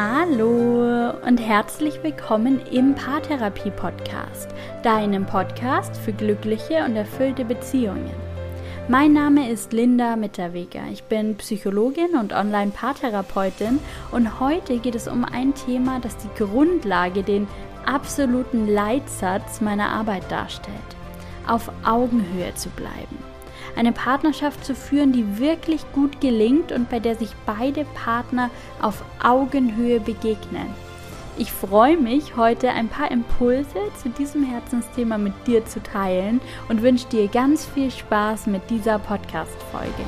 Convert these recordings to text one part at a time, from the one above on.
Hallo und herzlich willkommen im Paartherapie Podcast, deinem Podcast für glückliche und erfüllte Beziehungen. Mein Name ist Linda Mitterweger. Ich bin Psychologin und Online-Paartherapeutin und heute geht es um ein Thema, das die Grundlage, den absoluten Leitsatz meiner Arbeit darstellt. Auf Augenhöhe zu bleiben eine Partnerschaft zu führen, die wirklich gut gelingt und bei der sich beide Partner auf Augenhöhe begegnen. Ich freue mich, heute ein paar Impulse zu diesem Herzensthema mit dir zu teilen und wünsche dir ganz viel Spaß mit dieser Podcast-Folge.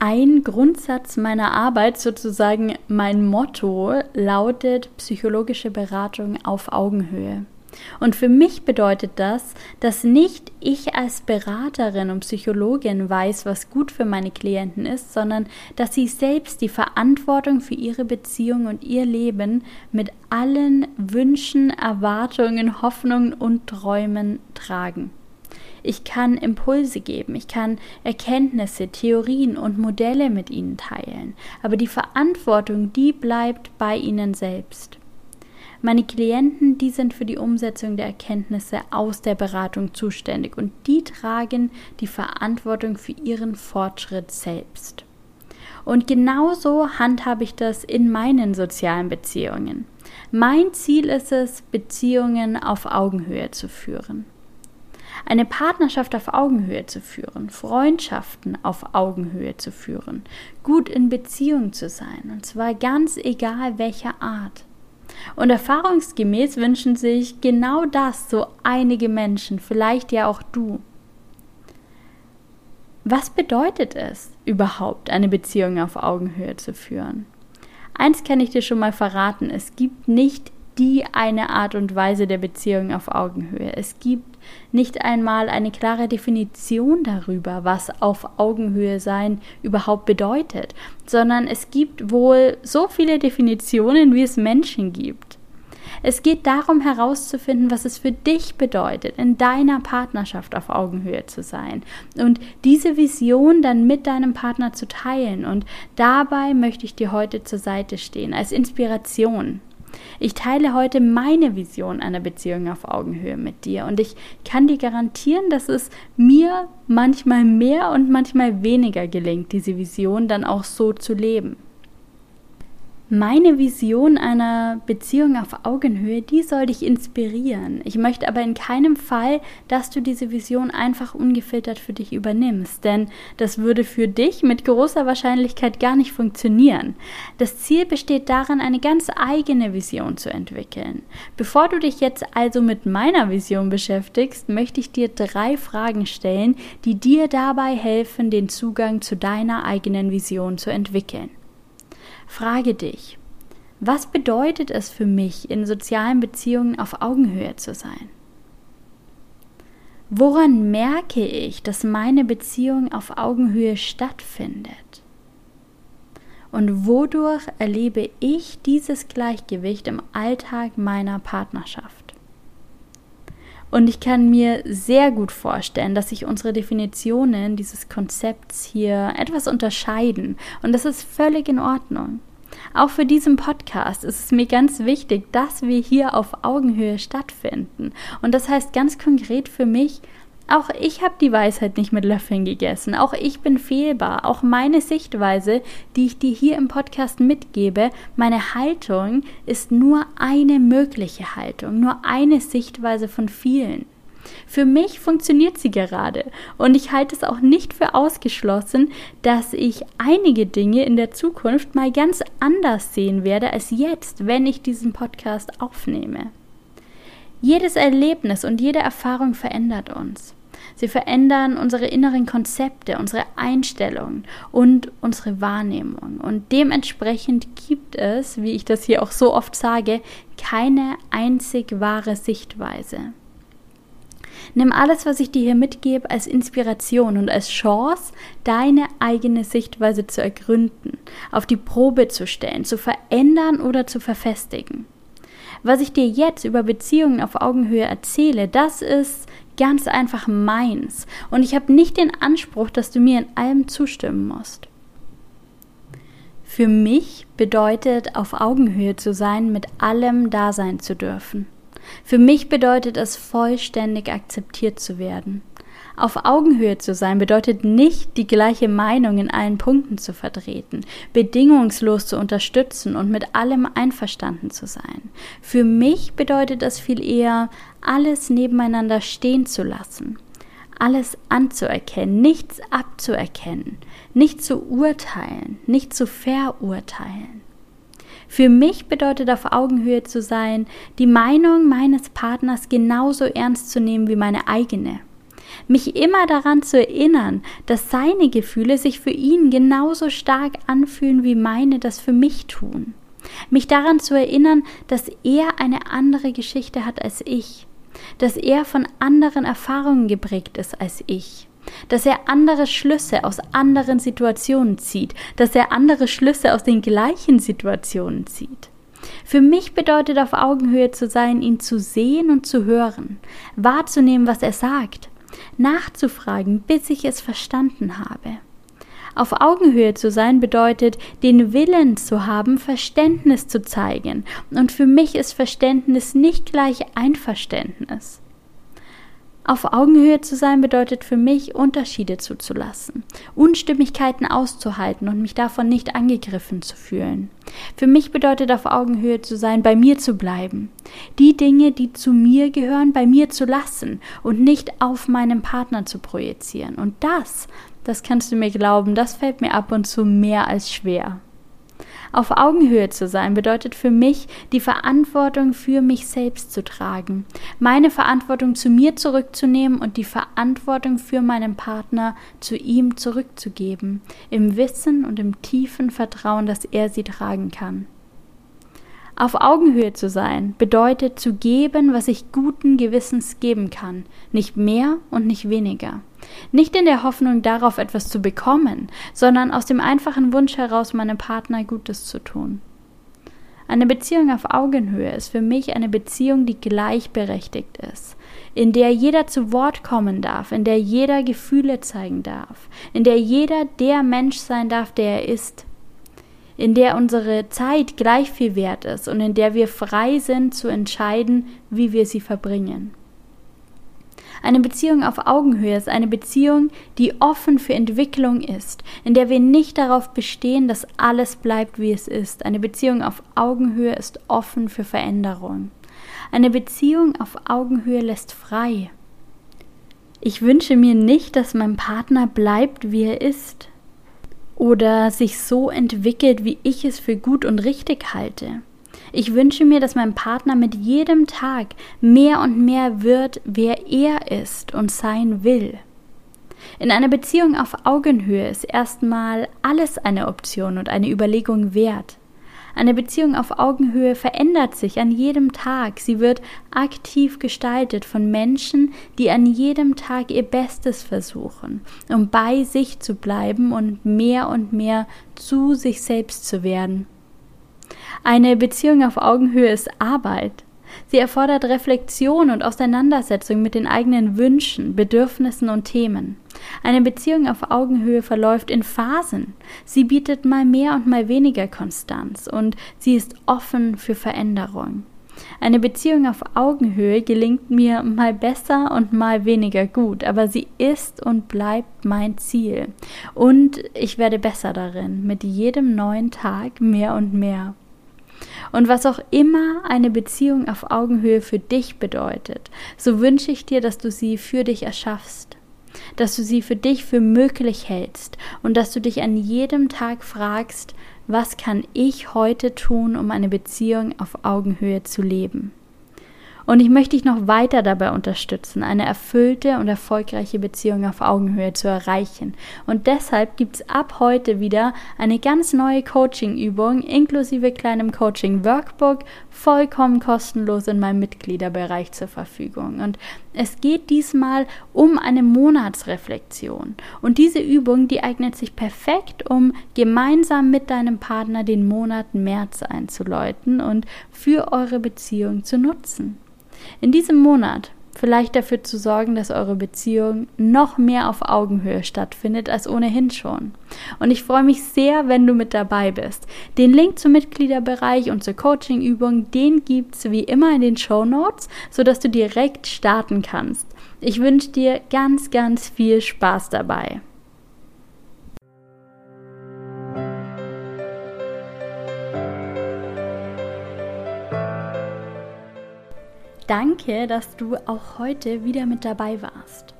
Ein Grundsatz meiner Arbeit, sozusagen mein Motto, lautet psychologische Beratung auf Augenhöhe. Und für mich bedeutet das, dass nicht ich als Beraterin und Psychologin weiß, was gut für meine Klienten ist, sondern dass sie selbst die Verantwortung für ihre Beziehung und ihr Leben mit allen Wünschen, Erwartungen, Hoffnungen und Träumen tragen. Ich kann Impulse geben, ich kann Erkenntnisse, Theorien und Modelle mit ihnen teilen, aber die Verantwortung, die bleibt bei ihnen selbst. Meine Klienten, die sind für die Umsetzung der Erkenntnisse aus der Beratung zuständig und die tragen die Verantwortung für ihren Fortschritt selbst. Und genauso handhabe ich das in meinen sozialen Beziehungen. Mein Ziel ist es, Beziehungen auf Augenhöhe zu führen eine Partnerschaft auf Augenhöhe zu führen, Freundschaften auf Augenhöhe zu führen, gut in Beziehung zu sein, und zwar ganz egal welcher Art. Und erfahrungsgemäß wünschen sich genau das so einige Menschen, vielleicht ja auch du. Was bedeutet es überhaupt, eine Beziehung auf Augenhöhe zu führen? Eins kann ich dir schon mal verraten, es gibt nicht die eine Art und Weise der Beziehung auf Augenhöhe. Es gibt nicht einmal eine klare Definition darüber, was auf Augenhöhe sein überhaupt bedeutet, sondern es gibt wohl so viele Definitionen, wie es Menschen gibt. Es geht darum herauszufinden, was es für dich bedeutet, in deiner Partnerschaft auf Augenhöhe zu sein und diese Vision dann mit deinem Partner zu teilen. Und dabei möchte ich dir heute zur Seite stehen, als Inspiration. Ich teile heute meine Vision einer Beziehung auf Augenhöhe mit dir und ich kann dir garantieren, dass es mir manchmal mehr und manchmal weniger gelingt, diese Vision dann auch so zu leben. Meine Vision einer Beziehung auf Augenhöhe, die soll dich inspirieren. Ich möchte aber in keinem Fall, dass du diese Vision einfach ungefiltert für dich übernimmst, denn das würde für dich mit großer Wahrscheinlichkeit gar nicht funktionieren. Das Ziel besteht darin, eine ganz eigene Vision zu entwickeln. Bevor du dich jetzt also mit meiner Vision beschäftigst, möchte ich dir drei Fragen stellen, die dir dabei helfen, den Zugang zu deiner eigenen Vision zu entwickeln. Frage dich, was bedeutet es für mich, in sozialen Beziehungen auf Augenhöhe zu sein? Woran merke ich, dass meine Beziehung auf Augenhöhe stattfindet? Und wodurch erlebe ich dieses Gleichgewicht im Alltag meiner Partnerschaft? Und ich kann mir sehr gut vorstellen, dass sich unsere Definitionen dieses Konzepts hier etwas unterscheiden. Und das ist völlig in Ordnung. Auch für diesen Podcast ist es mir ganz wichtig, dass wir hier auf Augenhöhe stattfinden. Und das heißt ganz konkret für mich, auch ich habe die Weisheit nicht mit Löffeln gegessen. Auch ich bin fehlbar. Auch meine Sichtweise, die ich dir hier im Podcast mitgebe, meine Haltung ist nur eine mögliche Haltung, nur eine Sichtweise von vielen. Für mich funktioniert sie gerade und ich halte es auch nicht für ausgeschlossen, dass ich einige Dinge in der Zukunft mal ganz anders sehen werde als jetzt, wenn ich diesen Podcast aufnehme. Jedes Erlebnis und jede Erfahrung verändert uns. Sie verändern unsere inneren Konzepte, unsere Einstellungen und unsere Wahrnehmung. Und dementsprechend gibt es, wie ich das hier auch so oft sage, keine einzig wahre Sichtweise. Nimm alles, was ich dir hier mitgebe, als Inspiration und als Chance, deine eigene Sichtweise zu ergründen, auf die Probe zu stellen, zu verändern oder zu verfestigen. Was ich dir jetzt über Beziehungen auf Augenhöhe erzähle, das ist ganz einfach meins. Und ich habe nicht den Anspruch, dass du mir in allem zustimmen musst. Für mich bedeutet auf Augenhöhe zu sein, mit allem da sein zu dürfen. Für mich bedeutet es vollständig akzeptiert zu werden. Auf Augenhöhe zu sein bedeutet nicht, die gleiche Meinung in allen Punkten zu vertreten, bedingungslos zu unterstützen und mit allem einverstanden zu sein. Für mich bedeutet es viel eher, alles nebeneinander stehen zu lassen, alles anzuerkennen, nichts abzuerkennen, nicht zu urteilen, nicht zu verurteilen. Für mich bedeutet auf Augenhöhe zu sein, die Meinung meines Partners genauso ernst zu nehmen wie meine eigene mich immer daran zu erinnern, dass seine Gefühle sich für ihn genauso stark anfühlen, wie meine das für mich tun. Mich daran zu erinnern, dass er eine andere Geschichte hat als ich, dass er von anderen Erfahrungen geprägt ist als ich, dass er andere Schlüsse aus anderen Situationen zieht, dass er andere Schlüsse aus den gleichen Situationen zieht. Für mich bedeutet auf Augenhöhe zu sein, ihn zu sehen und zu hören, wahrzunehmen, was er sagt, nachzufragen, bis ich es verstanden habe. Auf Augenhöhe zu sein bedeutet, den Willen zu haben, Verständnis zu zeigen. Und für mich ist Verständnis nicht gleich Einverständnis. Auf Augenhöhe zu sein bedeutet für mich, Unterschiede zuzulassen, Unstimmigkeiten auszuhalten und mich davon nicht angegriffen zu fühlen. Für mich bedeutet auf Augenhöhe zu sein, bei mir zu bleiben, die Dinge, die zu mir gehören, bei mir zu lassen und nicht auf meinen Partner zu projizieren. Und das, das kannst du mir glauben, das fällt mir ab und zu mehr als schwer. Auf Augenhöhe zu sein bedeutet für mich, die Verantwortung für mich selbst zu tragen, meine Verantwortung zu mir zurückzunehmen und die Verantwortung für meinen Partner zu ihm zurückzugeben, im Wissen und im tiefen Vertrauen, dass er sie tragen kann. Auf Augenhöhe zu sein bedeutet zu geben, was ich guten Gewissens geben kann, nicht mehr und nicht weniger. Nicht in der Hoffnung darauf etwas zu bekommen, sondern aus dem einfachen Wunsch heraus, meinem Partner Gutes zu tun. Eine Beziehung auf Augenhöhe ist für mich eine Beziehung, die gleichberechtigt ist, in der jeder zu Wort kommen darf, in der jeder Gefühle zeigen darf, in der jeder der Mensch sein darf, der er ist, in der unsere Zeit gleich viel wert ist und in der wir frei sind zu entscheiden, wie wir sie verbringen. Eine Beziehung auf Augenhöhe ist eine Beziehung, die offen für Entwicklung ist, in der wir nicht darauf bestehen, dass alles bleibt, wie es ist. Eine Beziehung auf Augenhöhe ist offen für Veränderung. Eine Beziehung auf Augenhöhe lässt frei. Ich wünsche mir nicht, dass mein Partner bleibt, wie er ist oder sich so entwickelt, wie ich es für gut und richtig halte. Ich wünsche mir, dass mein Partner mit jedem Tag mehr und mehr wird, wer er ist und sein will. In einer Beziehung auf Augenhöhe ist erstmal alles eine Option und eine Überlegung wert. Eine Beziehung auf Augenhöhe verändert sich an jedem Tag. Sie wird aktiv gestaltet von Menschen, die an jedem Tag ihr Bestes versuchen, um bei sich zu bleiben und mehr und mehr zu sich selbst zu werden. Eine Beziehung auf Augenhöhe ist Arbeit. Sie erfordert Reflexion und Auseinandersetzung mit den eigenen Wünschen, Bedürfnissen und Themen. Eine Beziehung auf Augenhöhe verläuft in Phasen. Sie bietet mal mehr und mal weniger Konstanz und sie ist offen für Veränderung. Eine Beziehung auf Augenhöhe gelingt mir mal besser und mal weniger gut, aber sie ist und bleibt mein Ziel. Und ich werde besser darin, mit jedem neuen Tag mehr und mehr. Und was auch immer eine Beziehung auf Augenhöhe für dich bedeutet, so wünsche ich dir, dass du sie für dich erschaffst, dass du sie für dich für möglich hältst und dass du dich an jedem Tag fragst, was kann ich heute tun, um eine Beziehung auf Augenhöhe zu leben. Und ich möchte dich noch weiter dabei unterstützen, eine erfüllte und erfolgreiche Beziehung auf Augenhöhe zu erreichen. Und deshalb gibt es ab heute wieder eine ganz neue Coaching-Übung inklusive kleinem Coaching-Workbook vollkommen kostenlos in meinem Mitgliederbereich zur Verfügung. Und Es geht diesmal um eine Monatsreflexion. Und diese Übung, die eignet sich perfekt, um gemeinsam mit deinem Partner den Monat März einzuläuten und für eure Beziehung zu nutzen. In diesem Monat vielleicht dafür zu sorgen, dass eure Beziehung noch mehr auf Augenhöhe stattfindet als ohnehin schon. Und ich freue mich sehr, wenn du mit dabei bist. Den Link zum Mitgliederbereich und zur Coachingübung, den gibt es wie immer in den Show Notes, sodass du direkt starten kannst. Ich wünsche dir ganz, ganz viel Spaß dabei. Danke, dass du auch heute wieder mit dabei warst.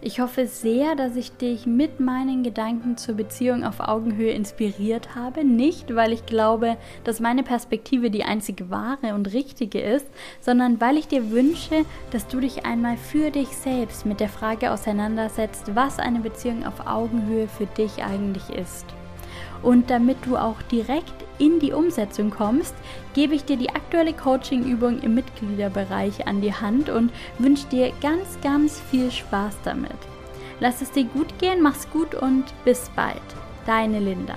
Ich hoffe sehr, dass ich dich mit meinen Gedanken zur Beziehung auf Augenhöhe inspiriert habe. Nicht, weil ich glaube, dass meine Perspektive die einzige wahre und richtige ist, sondern weil ich dir wünsche, dass du dich einmal für dich selbst mit der Frage auseinandersetzt, was eine Beziehung auf Augenhöhe für dich eigentlich ist. Und damit du auch direkt in die Umsetzung kommst, gebe ich dir die aktuelle Coaching-Übung im Mitgliederbereich an die Hand und wünsche dir ganz, ganz viel Spaß damit. Lass es dir gut gehen, mach's gut und bis bald. Deine Linda.